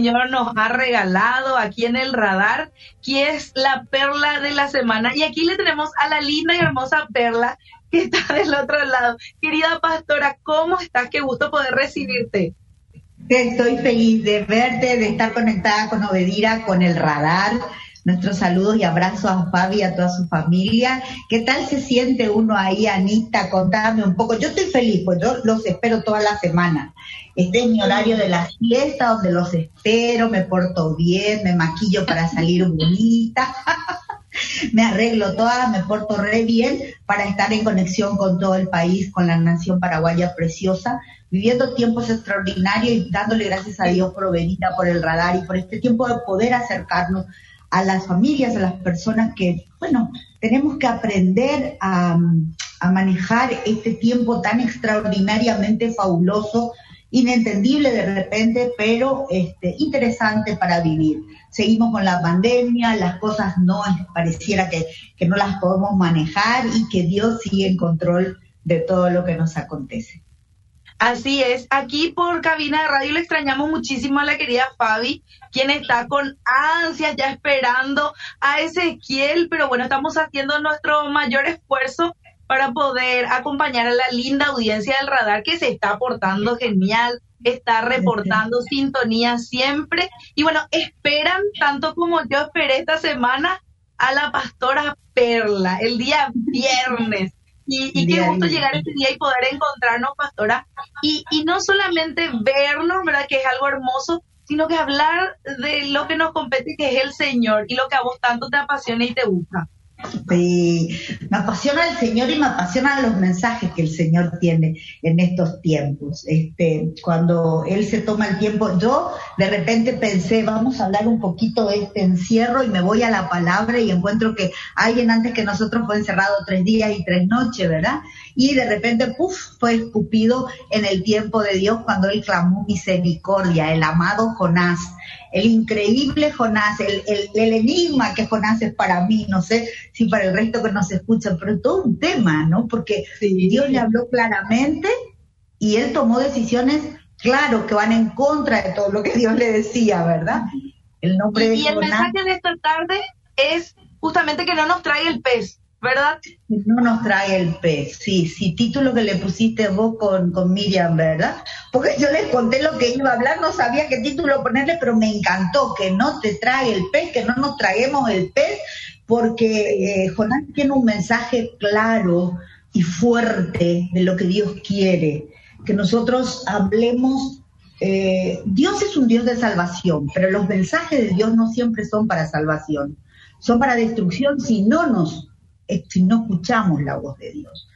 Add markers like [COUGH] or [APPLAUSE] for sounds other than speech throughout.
Señor nos ha regalado aquí en el radar, que es la perla de la semana. Y aquí le tenemos a la linda y hermosa perla que está del otro lado. Querida pastora, ¿cómo estás? Qué gusto poder recibirte. Estoy feliz de verte, de estar conectada con Obedira, con el radar. Nuestros saludos y abrazos a Fabi y a toda su familia. ¿Qué tal se siente uno ahí, Anita? Contame un poco. Yo estoy feliz, pues yo los espero toda la semana. Este es mi horario de la fiesta, donde los espero, me porto bien, me maquillo para salir bonita. [LAUGHS] me arreglo toda, me porto re bien para estar en conexión con todo el país, con la nación paraguaya preciosa, viviendo tiempos extraordinarios y dándole gracias a Dios por Benita, por el radar y por este tiempo de poder acercarnos a las familias, a las personas que, bueno, tenemos que aprender a, manejar este tiempo tan extraordinariamente fabuloso, inentendible de repente, pero este, interesante para vivir. Seguimos con la pandemia, las cosas no pareciera que, que no las podemos manejar y que Dios sigue en control de todo lo que nos acontece. Así es, aquí por cabina de radio le extrañamos muchísimo a la querida Fabi, quien está con ansias ya esperando a Ezequiel, pero bueno, estamos haciendo nuestro mayor esfuerzo para poder acompañar a la linda audiencia del radar que se está portando genial, está reportando sintonía siempre. Y bueno, esperan tanto como yo esperé esta semana a la pastora Perla el día viernes. Y, qué gusto llegar este día y poder encontrarnos, pastora, y, y no solamente vernos, ¿verdad? Que es algo hermoso, sino que hablar de lo que nos compete, que es el Señor, y lo que a vos tanto te apasiona y te gusta. Sí, me apasiona el Señor y me apasionan los mensajes que el Señor tiene en estos tiempos. Este, cuando Él se toma el tiempo, yo de repente pensé, vamos a hablar un poquito de este encierro y me voy a la palabra y encuentro que alguien antes que nosotros fue encerrado tres días y tres noches, ¿verdad? Y de repente, puff, fue escupido en el tiempo de Dios cuando Él clamó misericordia, el amado Jonás el increíble Jonás, el, el, enigma que Jonás es para mí, no sé si para el resto que nos escuchan, pero todo un tema, ¿no? Porque Dios le habló claramente y él tomó decisiones, claro, que van en contra de todo lo que Dios le decía, ¿verdad? El nombre y, de y el mensaje de esta tarde es justamente que no nos trae el pez, ¿verdad? No nos trae el pez, sí, sí, título que le pusiste vos con, con Miriam, ¿verdad? Porque yo les conté lo que iba a hablar, no sabía qué título ponerle, pero me encantó que no te trae el pez, que no nos traguemos el pez, porque eh, Jonás tiene un mensaje claro y fuerte de lo que Dios quiere, que nosotros hablemos. Eh, Dios es un Dios de salvación, pero los mensajes de Dios no siempre son para salvación, son para destrucción si no nos no escuchamos la voz de Dios.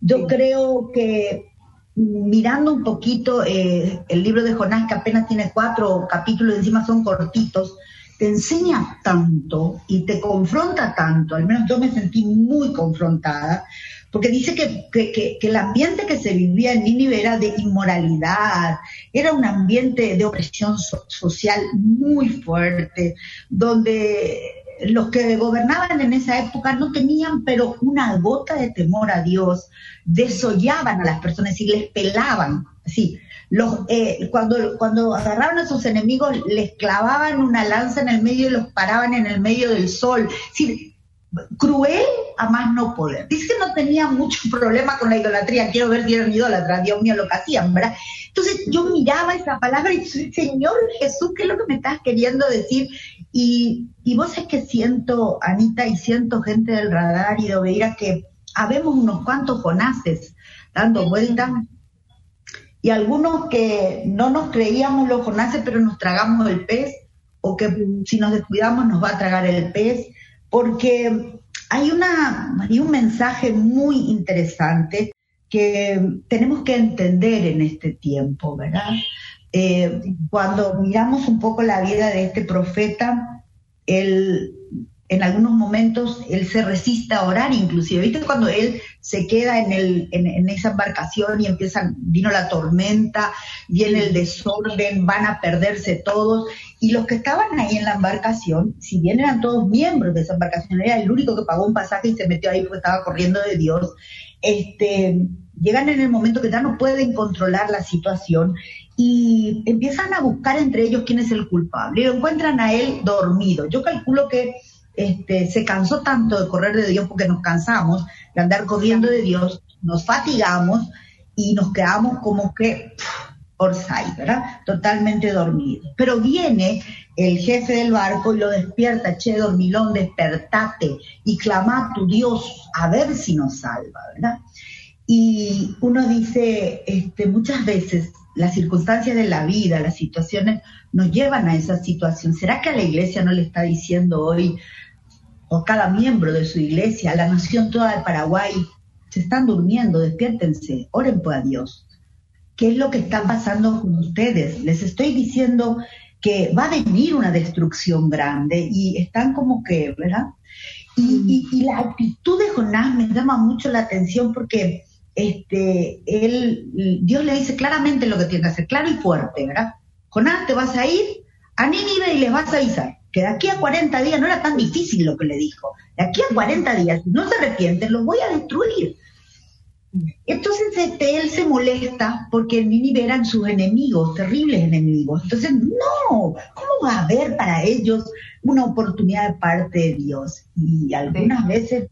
Yo creo que mirando un poquito eh, el libro de Jonás, que apenas tiene cuatro capítulos, encima son cortitos, te enseña tanto y te confronta tanto, al menos yo me sentí muy confrontada, porque dice que, que, el ambiente que se vivía en Nínive era de inmoralidad, era un ambiente de opresión social muy fuerte, donde los que gobernaban en esa época no tenían pero una gota de temor a Dios, desollaban a las personas y les pelaban, así. Los, eh, cuando, cuando agarraban a sus enemigos les clavaban una lanza en el medio y los paraban en el medio del sol. Cruel a más no poder. Dice que no tenía mucho [LAUGHS] problema con la idolatría, quiero ver si eran idólatras, Dios mío, lo que hacían, ¿verdad? Entonces yo miraba esa palabra y Señor Jesús, ¿qué es lo que me estás queriendo decir? Y, y vos es que siento, Anita, y siento gente del radar y de Obeira que habemos unos cuantos Jonases dando vueltas y algunos que no nos creíamos los Jonases pero nos tragamos el pez o que si nos descuidamos nos va a tragar el pez porque hay, una, hay un mensaje muy interesante que tenemos que entender en este tiempo, ¿verdad? Eh, cuando miramos un poco la vida de este profeta, él, en algunos momentos él se resiste a orar inclusive. ¿Viste cuando él se queda en, el, en, esa embarcación y empieza, vino la tormenta, viene el desorden, van a perderse todos? Y los que estaban ahí en la embarcación, si bien eran todos miembros de esa embarcación, era el único que pagó un pasaje y se metió ahí porque estaba corriendo de Dios, este, llegan en el momento que ya no pueden controlar la situación y empiezan a buscar entre ellos quién es el culpable y lo encuentran a él dormido. Yo calculo que este, se cansó tanto de correr de Dios porque nos cansamos de andar corriendo de Dios, nos fatigamos y nos quedamos como que Orsay, ¿verdad? Totalmente dormido. Pero viene el jefe del barco y lo despierta, che, dormilón, despertate y clama a tu Dios a ver si nos salva, ¿verdad? Y uno dice, este, muchas veces las circunstancias de la vida, las situaciones nos llevan a esa situación. ¿Será que a la iglesia no le está diciendo hoy, o cada miembro de su iglesia, a la nación toda de Paraguay, se están durmiendo, despiértense, oren por Dios? ¿Qué es lo que está pasando con ustedes? Les estoy diciendo que va a venir una destrucción grande y están como que, ¿verdad? Y, y la actitud de Jonás me llama mucho la atención porque este, él, Dios le dice claramente lo que tiene que hacer, claro y fuerte, ¿verdad? Jonás, te vas a ir a Nínive y les vas a avisar que de aquí a 40 días no era tan difícil lo que le dijo, de aquí a 40 días, si no se arrepienten, los voy a destruir. Entonces este, él se molesta porque en Nínive eran sus enemigos, terribles enemigos. Entonces, no, ¿cómo va a haber para ellos una oportunidad de parte de Dios? Y algunas veces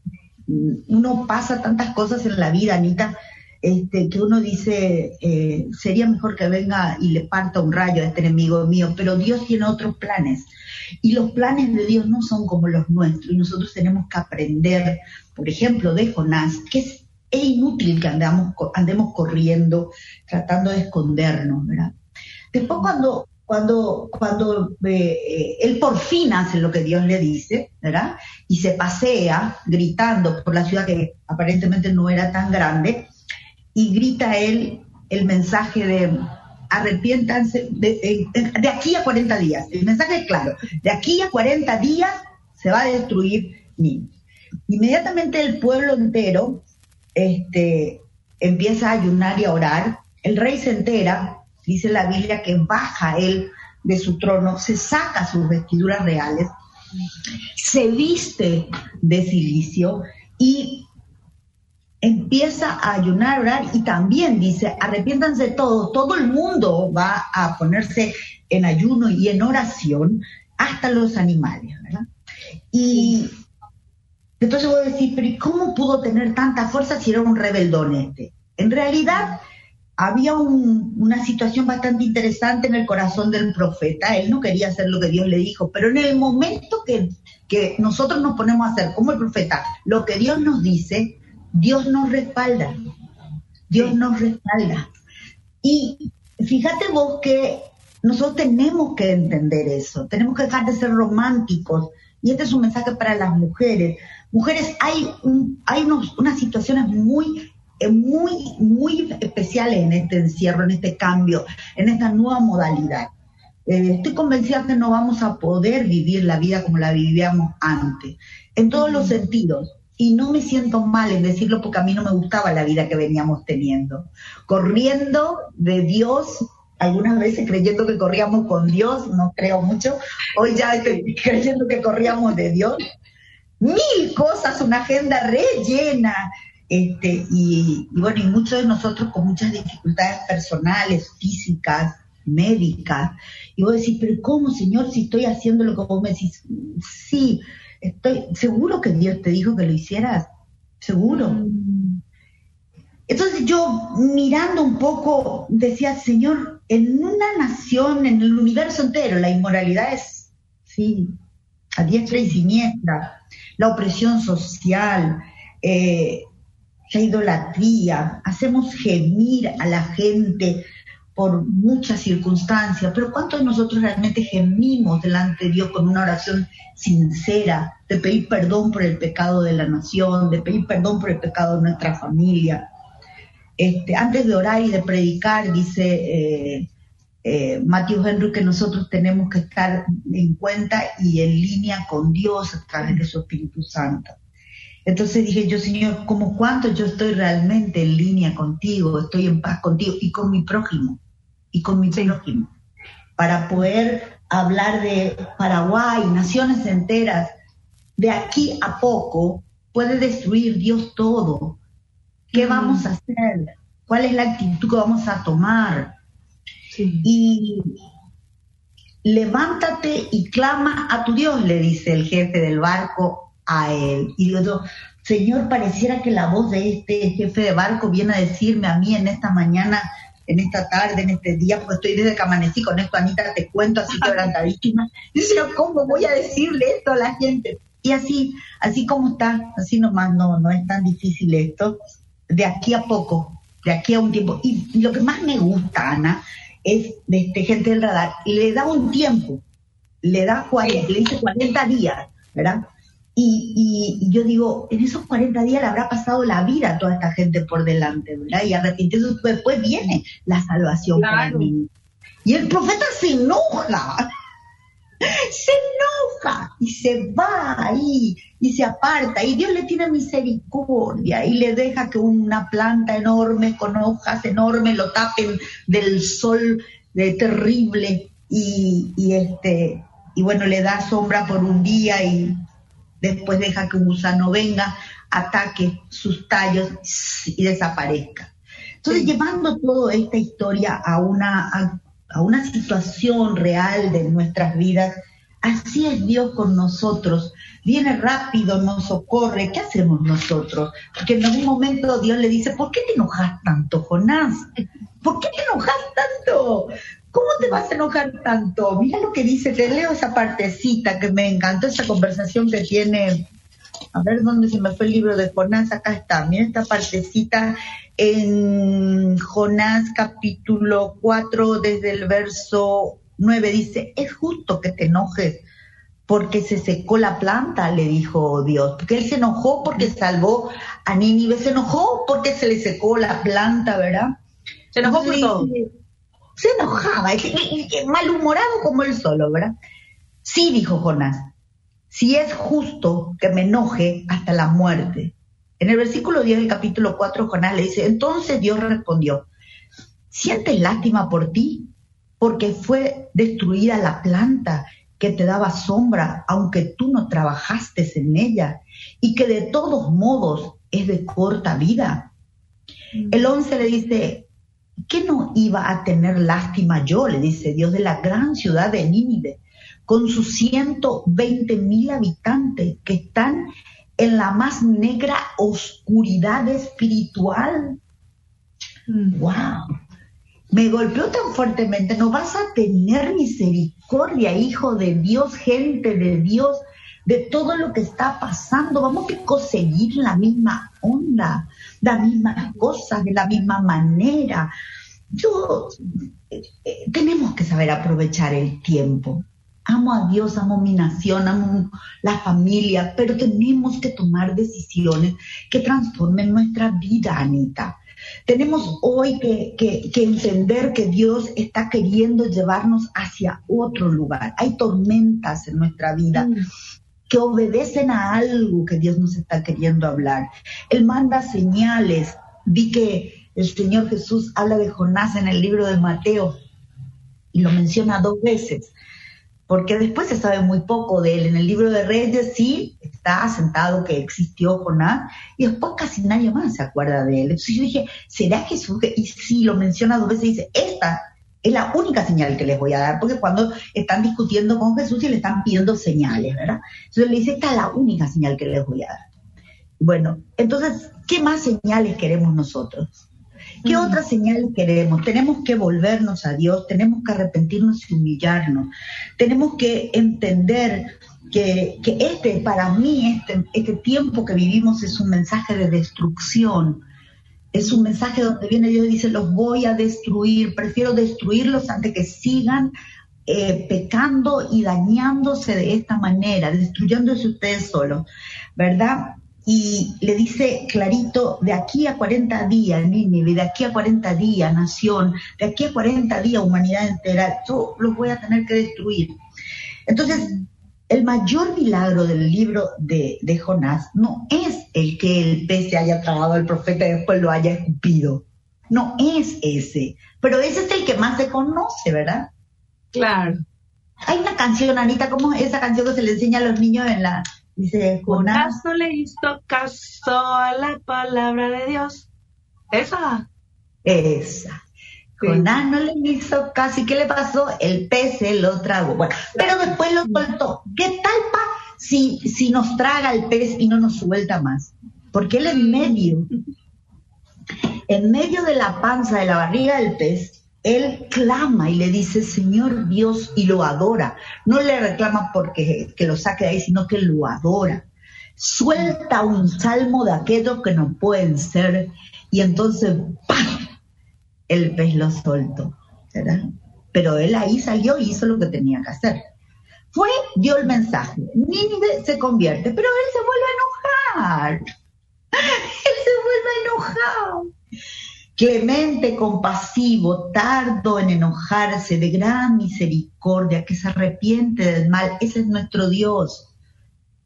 uno pasa tantas cosas en la vida, Anita, este, que uno dice, eh, sería mejor que venga y le parta un rayo a este enemigo mío, pero Dios tiene otros planes. Y los planes de Dios no son como los nuestros, y nosotros tenemos que aprender, por ejemplo, de Jonás, que es, inútil que andemos corriendo, tratando de escondernos, ¿verdad? Después cuando cuando, cuando eh, eh, él por fin hace lo que Dios le dice, ¿verdad? Y se pasea gritando por la ciudad que aparentemente no era tan grande, y grita él el mensaje de arrepiéntanse de, de, aquí a 40 días. El mensaje es claro, de aquí a 40 días se va a destruir Nínive. Inmediatamente el pueblo entero este, empieza a ayunar y a orar, el rey se entera, dice la Biblia que baja él de su trono, se saca sus vestiduras reales, se viste de silicio y empieza a ayunar, orar y también dice, arrepiéntanse todos, todo el mundo va a ponerse en ayuno y en oración, hasta los animales, ¿verdad? Y entonces voy a decir, pero ¿cómo pudo tener tanta fuerza si era un rebeldón este? En realidad, había una situación bastante interesante en el corazón del profeta. Él no quería hacer lo que Dios le dijo, pero en el momento que, que nosotros nos ponemos a hacer como el profeta lo que Dios nos dice, Dios nos respalda. Dios nos respalda. Y fíjate vos que nosotros tenemos que entender eso, tenemos que dejar de ser románticos. Y este es un mensaje para las mujeres. Mujeres, hay, hay unas situaciones muy muy, muy especiales en este encierro, en este cambio, en esta nueva modalidad. Eh, estoy convencida que no vamos a poder vivir la vida como la vivíamos antes, en todos los sentidos. Y no me siento mal en decirlo porque a mí no me gustaba la vida que veníamos teniendo. Corriendo de Dios, algunas veces creyendo que corríamos con Dios, no creo mucho, hoy ya estoy [LAUGHS] creyendo que corríamos de Dios. Mil cosas, una agenda rellena, este, y, bueno, y muchos de nosotros con muchas dificultades personales, físicas, médicas. Y vos decís, pero ¿cómo, Señor, si estoy haciendo lo que vos me decís? Sí, estoy seguro que Dios te dijo que lo hicieras, seguro. Mm. Entonces yo mirando un poco decía, Señor, en una nación, en el universo entero, la inmoralidad es, sí, a diestra y siniestra, la opresión social, eh, la idolatría, hacemos gemir a la gente por muchas circunstancias, pero ¿cuántos de nosotros realmente gemimos delante de Dios con una oración sincera de pedir perdón por el pecado de la nación, de pedir perdón por el pecado de nuestra familia? Este, antes de orar y de predicar, dice eh, eh, Matthew Henry que nosotros tenemos que estar en cuenta y en línea con Dios a través de su Espíritu Santo. Entonces dije yo, Señor, ¿cómo cuánto yo estoy realmente en línea contigo, estoy en paz contigo y con mi prójimo, y con mi prójimo, para poder hablar de Paraguay, naciones enteras, de aquí a poco puede destruir Dios todo. ¿Qué vamos a hacer? ¿Cuál es la actitud que vamos a tomar? Y levántate y clama a tu Dios, le dice el jefe del barco a él. Y digo Señor, pareciera que la voz de este jefe de barco viene a decirme a mí en esta mañana, en esta tarde, en este día, porque estoy desde que amanecí con esto, Anita, te cuento así quebrantadísima. Dice, [LAUGHS] ¿cómo voy a decirle esto a la gente? Y así, así como está, así nomás, no, no es tan difícil esto, de aquí a poco, de aquí a un tiempo. Y, lo que más me gusta, Ana, es de este gente del radar, le da un tiempo, le da 40, le dice 40 días, ¿verdad? Y, y, yo digo, en esos 40 días le habrá pasado la vida a toda esta gente por delante, ¿verdad? Y arrepintiendo después viene la salvación para mí. Y el profeta se enoja, [LAUGHS] se enoja y se va ahí y se aparta y Dios le tiene misericordia y le deja que una planta enorme con hojas enormes lo tapen del sol de terrible y, y este y bueno le da sombra por un día y después deja que un gusano venga, ataque sus tallos y desaparezca. Entonces, llevando toda esta historia a una, a, una situación real de nuestras vidas, así es Dios con nosotros. Viene rápido, nos socorre. ¿Qué hacemos nosotros? Porque en algún momento Dios le dice, ¿por qué te enojas tanto, Jonás? ¿Por qué te enojas tanto? ¿Cómo te vas a enojar tanto? Mira lo que dice, te leo esa partecita que me encantó, esa conversación que tiene. A ver dónde se me fue el libro de Jonás, acá está. Mira esta partecita en Jonás capítulo 4, desde el verso 9, dice, es justo que te enojes porque se secó la planta, le dijo Dios. Porque él se enojó porque salvó a Nínive, se enojó porque se le secó la planta, ¿verdad? Se enojó por todo se enojaba, malhumorado como él solo, ¿verdad? Sí, dijo Jonás, si es justo que me enoje hasta la muerte. En el versículo 10 del capítulo 4, Jonás le dice, entonces Dios respondió, ¿sientes lástima por ti? Porque fue destruida la planta que te daba sombra, aunque tú no trabajaste en ella, y que de todos modos es de corta vida. Mm. El 11 le dice, ¿Qué no iba a tener lástima yo, le dice Dios, de la gran ciudad de Nínive, con sus 120 mil habitantes que están en la más negra oscuridad espiritual? ¡Wow! Mm. Me golpeó tan fuertemente, no vas a tener misericordia, hijo de Dios, gente de Dios, de todo lo que está pasando. Vamos a conseguir la misma onda, las mismas cosas, de la misma manera. Yo, eh, eh, tenemos que saber aprovechar el tiempo. Amo a Dios, amo mi nación, amo la familia, pero tenemos que tomar decisiones que transformen nuestra vida, Anita. Tenemos hoy que, que, entender que Dios está queriendo llevarnos hacia otro lugar. Hay tormentas en nuestra vida. Mm que obedecen a algo que Dios nos está queriendo hablar. Él manda señales. Vi que el Señor Jesús habla de Jonás en el libro de Mateo y lo menciona dos veces, porque después se sabe muy poco de él. En el libro de Reyes sí está asentado que existió Jonás y después casi nadie más se acuerda de él. Entonces yo dije, ¿será Jesús? Y sí, lo menciona dos veces y dice, esta es la única señal que les voy a dar, porque cuando están discutiendo con Jesús y le están pidiendo señales, ¿verdad? Entonces le dice, esta es la única señal que les voy a dar. Bueno, entonces, ¿qué más señales queremos nosotros? ¿Qué otras señales queremos? Tenemos que volvernos a Dios, tenemos que arrepentirnos y humillarnos, tenemos que entender que, que este, para mí, este, este tiempo que vivimos es un mensaje de destrucción, es un mensaje donde viene Dios y dice, los voy a destruir, prefiero destruirlos antes que sigan eh, pecando y dañándose de esta manera, destruyéndose ustedes solos, ¿verdad? Y le dice clarito, de aquí a 40 días, Nínive, de aquí a 40 días, nación, de aquí a 40 días, humanidad entera, yo los voy a tener que destruir. Entonces, el mayor milagro del libro de, Jonás no es el que el pez se haya tragado al profeta y después lo haya escupido. No es ese. Pero ese es el que más se conoce, ¿verdad? Claro. Hay una canción, Anita, como esa canción que se le enseña a los niños en la... Dice, Jonás no le hizo caso a la palabra de Dios. Esa. Esa. Jonás no le hizo casi. ¿Qué le pasó? El pez se lo tragó. Bueno, pero después lo soltó. ¿Qué tal, pa? Si, si nos traga el pez y no nos suelta más. Porque él en medio, en medio de la panza, de la barriga del pez, él clama y le dice, Señor Dios, y lo adora. No le reclama porque que lo saque de ahí, sino que lo adora. Suelta un salmo de aquellos que no pueden ser, y entonces ¡pam! el pez lo soltó. ¿verdad? Pero él ahí salió y hizo lo que tenía que hacer. Fue, dio el mensaje. Nínive se convierte, pero él se vuelve a enojar. [LAUGHS] Él se vuelve a enojar. Clemente, compasivo, tardo en enojarse, de gran misericordia, que se arrepiente del mal. Ese es nuestro Dios.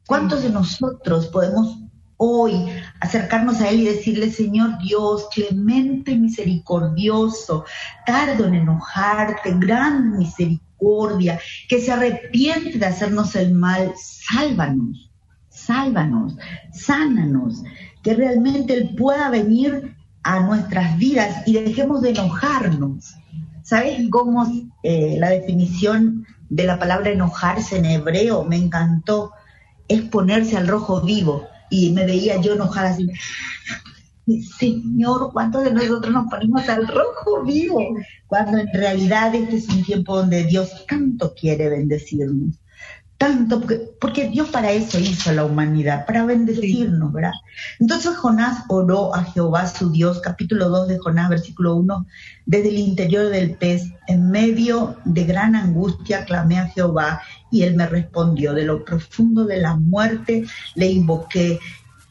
¿Cuántos de nosotros podemos hoy acercarnos a Él y decirle, Señor Dios, clemente, misericordioso, tardo en enojarte, gran misericordia, que se arrepiente de hacernos el mal, sálvanos, sálvanos, sánanos, que realmente Él pueda venir a nuestras vidas y dejemos de enojarnos. ¿Sabes cómo eh, la definición de la palabra enojarse en hebreo me encantó? Es ponerse al rojo vivo y me veía yo enojada así. Señor, ¿cuántos de nosotros nos ponemos al rojo vivo? Cuando en realidad este es un tiempo donde Dios tanto quiere bendecirnos. Tanto, porque, Dios para eso hizo la humanidad, para bendecirnos, ¿verdad? Entonces Jonás oró a Jehová su Dios, capítulo 2 de Jonás, versículo 1, desde el interior del pez, en medio de gran angustia clamé a Jehová y él me respondió, de lo profundo de la muerte le invoqué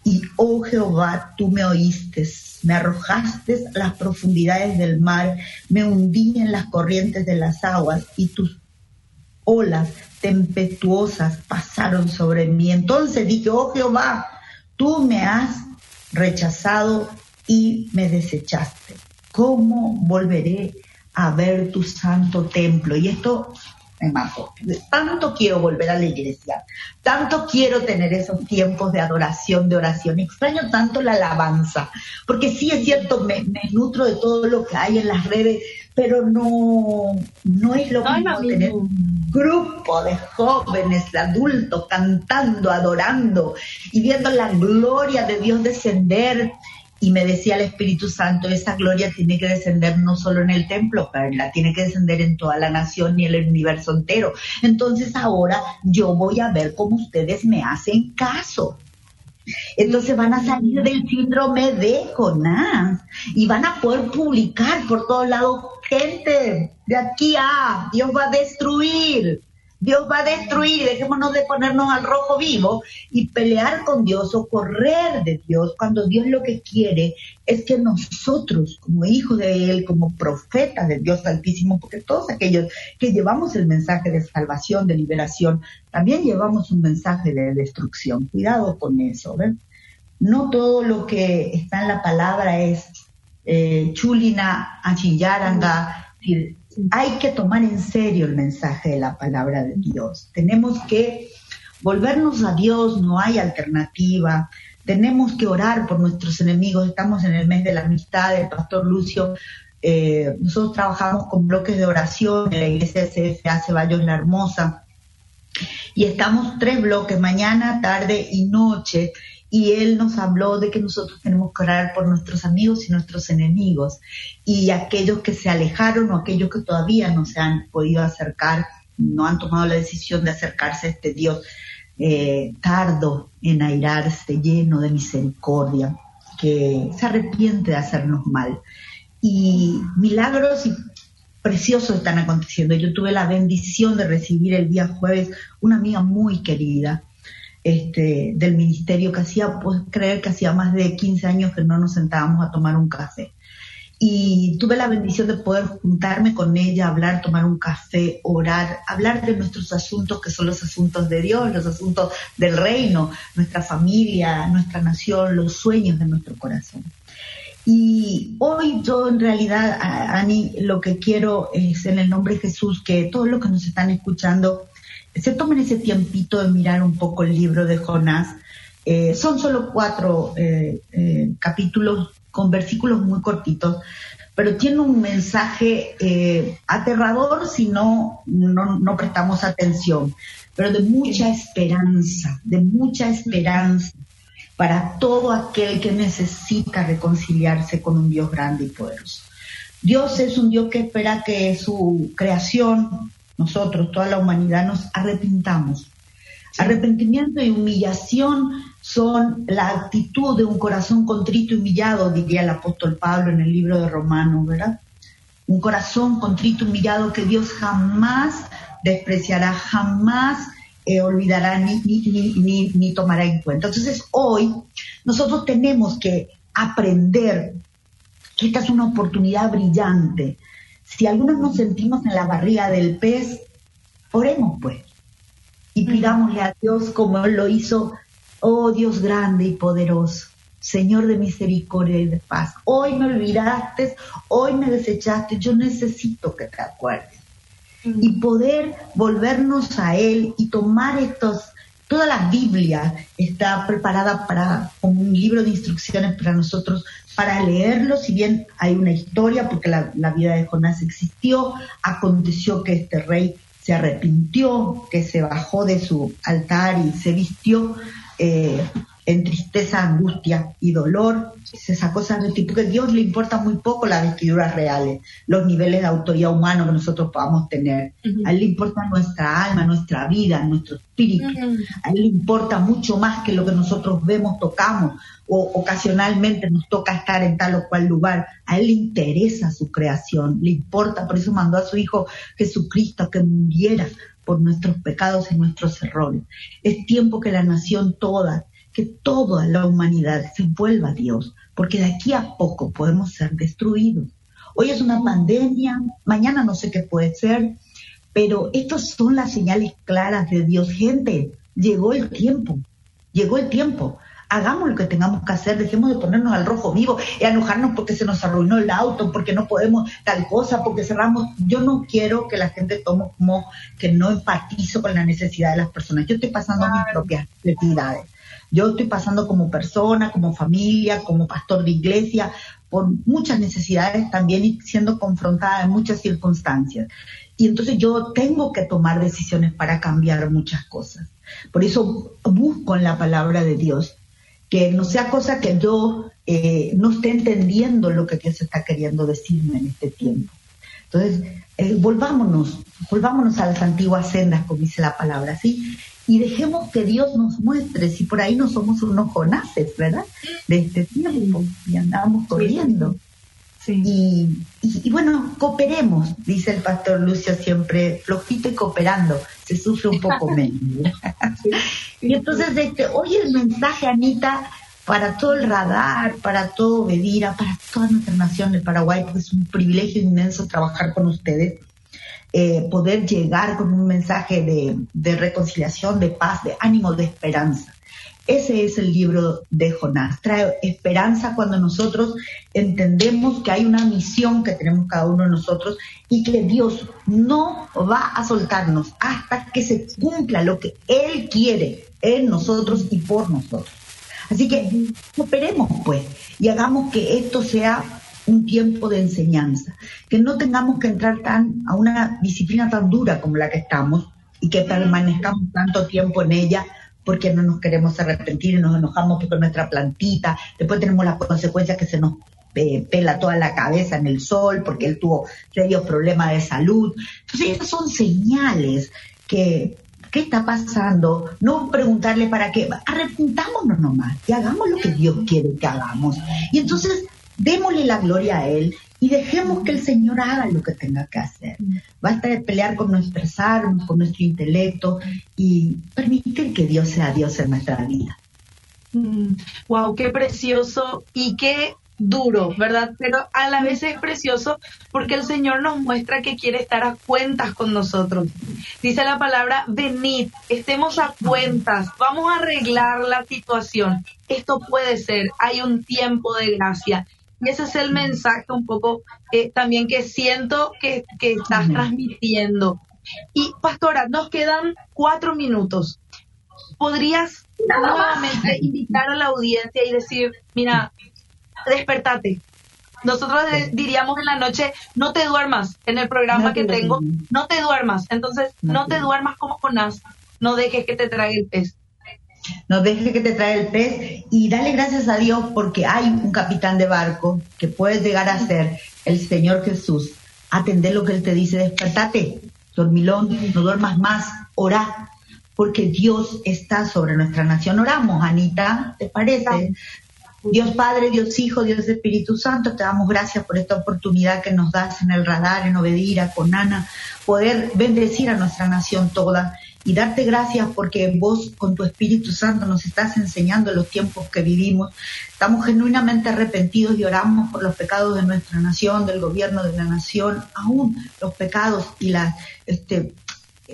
y, oh Jehová, tú me oíste, me arrojaste a las profundidades del mar, me hundí en las corrientes de las aguas y tus olas tempestuosas pasaron sobre mí. Entonces dije, oh Jehová, tú me has rechazado y me desechaste. ¿Cómo volveré a ver tu santo templo? Y esto me mató. Tanto quiero volver a la iglesia, tanto quiero tener esos tiempos de adoración, de oración. Extraño tanto la alabanza, porque sí es cierto, me, me nutro de todo lo que hay en las redes, pero no, no es lo mismo tener un grupo de jóvenes, de adultos cantando, adorando y viendo la gloria de Dios descender. Y me decía el Espíritu Santo, esa gloria tiene que descender no solo en el templo, la tiene que descender en toda la nación y el universo entero. Entonces ahora yo voy a ver cómo ustedes me hacen caso. Entonces van a salir del síndrome de Jonás y van a poder publicar por todos lados, gente, de aquí a, Dios va a destruir, Dios va a destruir, dejémonos de ponernos al rojo vivo y pelear con Dios o correr de Dios cuando Dios lo que quiere es que nosotros, como hijos de Él, como profetas del Dios Altísimo, porque todos aquellos que llevamos el mensaje de salvación, de liberación, también llevamos un mensaje de destrucción. Cuidado con eso, ¿ven? No todo lo que está en la palabra es eh, chulina, achillaranga, hay que tomar en serio el mensaje de la palabra de Dios. Tenemos que volvernos a Dios, no hay alternativa. Tenemos que orar por nuestros enemigos. Estamos en el mes de la amistad del pastor Lucio. Eh, nosotros trabajamos con bloques de oración en la iglesia CFA Ceballos La Hermosa. Y estamos tres bloques, mañana, tarde y noche y él nos habló de que nosotros tenemos que orar por nuestros amigos y nuestros enemigos y aquellos que se alejaron o aquellos que todavía no se han podido acercar, no han tomado la decisión de acercarse a este Dios eh, tardo en airarse, lleno de misericordia, que se arrepiente de hacernos mal. Y milagros y preciosos están aconteciendo. Yo tuve la bendición de recibir el día jueves una amiga muy querida, este, del ministerio que hacía, pues creer que hacía más de 15 años que no nos sentábamos a tomar un café. Y tuve la bendición de poder juntarme con ella, hablar, tomar un café, orar, hablar de nuestros asuntos que son los asuntos de Dios, los asuntos del reino, nuestra familia, nuestra nación, los sueños de nuestro corazón. Y hoy yo en realidad, Ani, lo que quiero es en el nombre de Jesús que todos los que nos están escuchando se tomen ese tiempito de mirar un poco el libro de Jonás. Eh, son solo cuatro eh, eh, capítulos con versículos muy cortitos, pero tiene un mensaje aterrador si no, no, prestamos atención, pero de mucha esperanza, de mucha esperanza para todo aquel que necesita reconciliarse con un Dios grande y poderoso. Dios es un Dios que espera que su creación, nosotros, toda la humanidad, nos arrepintamos. Arrepentimiento y humillación son la actitud de un corazón contrito y humillado, diría el apóstol Pablo en el libro de Romanos, ¿verdad? Un corazón contrito y humillado que Dios jamás despreciará, jamás eh, olvidará ni, ni, ni tomará en cuenta. Entonces hoy nosotros tenemos que aprender que esta es una oportunidad brillante. Si algunos nos sentimos en la barriga del pez, oremos pues y pidámosle a Dios como Él lo hizo, oh Dios grande y poderoso, Señor de misericordia y de paz. Hoy me olvidaste, hoy me desechaste, yo necesito que te acuerdes. Y poder volvernos a Él y tomar estos, toda la Biblia está preparada para como un libro de instrucciones para nosotros para leerlo, si bien hay una historia, porque la, la vida de Jonás existió, aconteció que este rey se arrepintió, que se bajó de su altar y se vistió eh, en tristeza, angustia y dolor, esas cosas del tipo que a Dios le importa muy poco las vestiduras reales, los niveles de autoridad humano que nosotros podamos tener. A Él le importa nuestra alma, nuestra vida, nuestro espíritu. A Él le importa mucho más que lo que nosotros vemos, tocamos o ocasionalmente nos toca estar en tal o cual lugar. A Él le interesa su creación, le importa, por eso mandó a su Hijo Jesucristo que muriera por nuestros pecados y nuestros errores. Es tiempo que la nación toda que toda la humanidad se vuelva a Dios, porque de aquí a poco podemos ser destruidos. Hoy es una pandemia, mañana no sé qué puede ser, pero estas son las señales claras de Dios. Gente, llegó el tiempo, llegó el tiempo. Hagamos lo que tengamos que hacer, dejemos de ponernos al rojo vivo y enojarnos porque se nos arruinó el auto, porque no podemos tal cosa, porque cerramos. Yo no quiero que la gente tome como que no empatizo con la necesidad de las personas. Yo estoy pasando mis propias necesidades. Yo estoy pasando como persona, como familia, como pastor de iglesia, por muchas necesidades también y siendo confrontada en muchas circunstancias. Y entonces yo tengo que tomar decisiones para cambiar muchas cosas. Por eso busco en la palabra de Dios que no sea cosa que yo eh, no esté entendiendo lo que Dios está queriendo decirme en este tiempo. Entonces, eh, volvámonos, volvámonos a las antiguas sendas, como dice la palabra, ¿sí? y dejemos que Dios nos muestre si por ahí no somos unos jonaces, ¿verdad? De este tiempo y andábamos corriendo. Y, y, bueno, cooperemos, dice el pastor Lucio siempre, flojito y cooperando, se sufre un poco [LAUGHS] menos. y entonces, este, hoy el mensaje, Anita, para todo el radar, para todo Bedira, para toda nuestra nación del Paraguay, porque es un privilegio inmenso trabajar con ustedes. Eh, poder llegar con un mensaje de, reconciliación, de paz, de ánimo, de esperanza. Ese es el libro de Jonás. Trae esperanza cuando nosotros entendemos que hay una misión que tenemos cada uno de nosotros y que Dios no va a soltarnos hasta que se cumpla lo que Él quiere en nosotros y por nosotros. Así que esperemos pues y hagamos que esto sea un tiempo de enseñanza, que no tengamos que entrar tan a una disciplina tan dura como la que estamos y que permanezcamos tanto tiempo en ella porque no nos queremos arrepentir y nos enojamos porque nuestra plantita, después tenemos las consecuencias que se nos eh, pela toda la cabeza en el sol porque él tuvo serios problemas de salud. Entonces, esas son señales que ¿qué está pasando? No preguntarle para qué, arrepentámonos nomás y hagamos lo que Dios quiere que hagamos. Y entonces démosle la gloria a Él y dejemos que el Señor haga lo que tenga que hacer. Basta de pelear con nuestras armas, con nuestro intelecto y permitir que Dios sea Dios en nuestra vida. Wow, mm, qué precioso y qué duro, ¿verdad? Pero a la vez es precioso porque el Señor nos muestra que quiere estar a cuentas con nosotros. Dice la palabra, venid, estemos a cuentas, vamos a arreglar la situación. Esto puede ser, hay un tiempo de gracia y ese es el mensaje un poco eh, también que siento que, que estás transmitiendo. Y pastora, nos quedan cuatro minutos. ¿Podrías nuevamente invitar a la audiencia y decir, mira, despertate. Nosotros diríamos en la noche, no te duermas. En el programa que tengo, no te duermas. Entonces, no, te duermas como Jonás. No dejes que te trague el pez. No dejes que te trae el pez y dale gracias a Dios porque hay un capitán de barco que puede llegar a ser el Señor Jesús. Atender lo que Él te dice, despertate, dormilón, no duermas más, orá, porque Dios está sobre nuestra nación. Oramos, Anita, ¿te parece? Dios Padre, Dios Hijo, Dios Espíritu Santo, te damos gracias por esta oportunidad que nos das en el radar, en Obedira, con Ana, poder bendecir a nuestra nación toda y darte gracias porque vos con tu Espíritu Santo nos estás enseñando los tiempos que vivimos. Estamos genuinamente arrepentidos y oramos por los pecados de nuestra nación, del gobierno de la nación, aún los pecados y las este,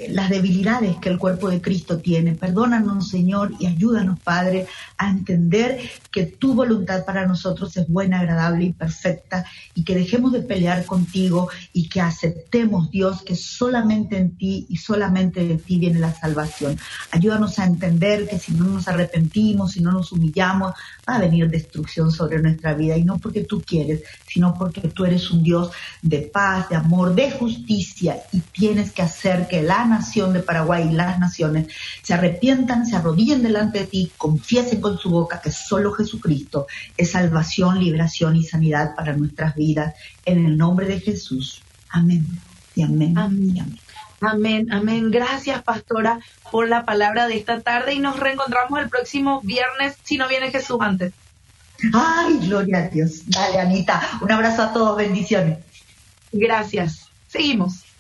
las debilidades que el cuerpo de Cristo tiene. Perdónanos, Señor, y ayúdanos, Padre, a entender que tu voluntad para nosotros es buena, agradable y perfecta, y que dejemos de pelear contigo y que aceptemos, Dios, que solamente en ti y solamente de ti viene la salvación. Ayúdanos a entender que si no nos arrepentimos, si no nos humillamos, va a venir destrucción sobre nuestra vida, y no porque tú quieres, sino porque tú eres un Dios de paz, de amor, de justicia, y tienes que hacer que la nación de Paraguay y las naciones se arrepientan, se arrodillen delante de ti, confiesen con su boca que solo Jesucristo es salvación, liberación y sanidad para nuestras vidas. En el nombre de Jesús. Amén. Y amén. Amén. Amén, amén. Gracias, pastora, por la palabra de esta tarde y nos reencontramos el próximo viernes si no viene Jesús antes. Ay, gloria a Dios. Dale, Anita. Un abrazo a todos. Bendiciones. Gracias. Seguimos.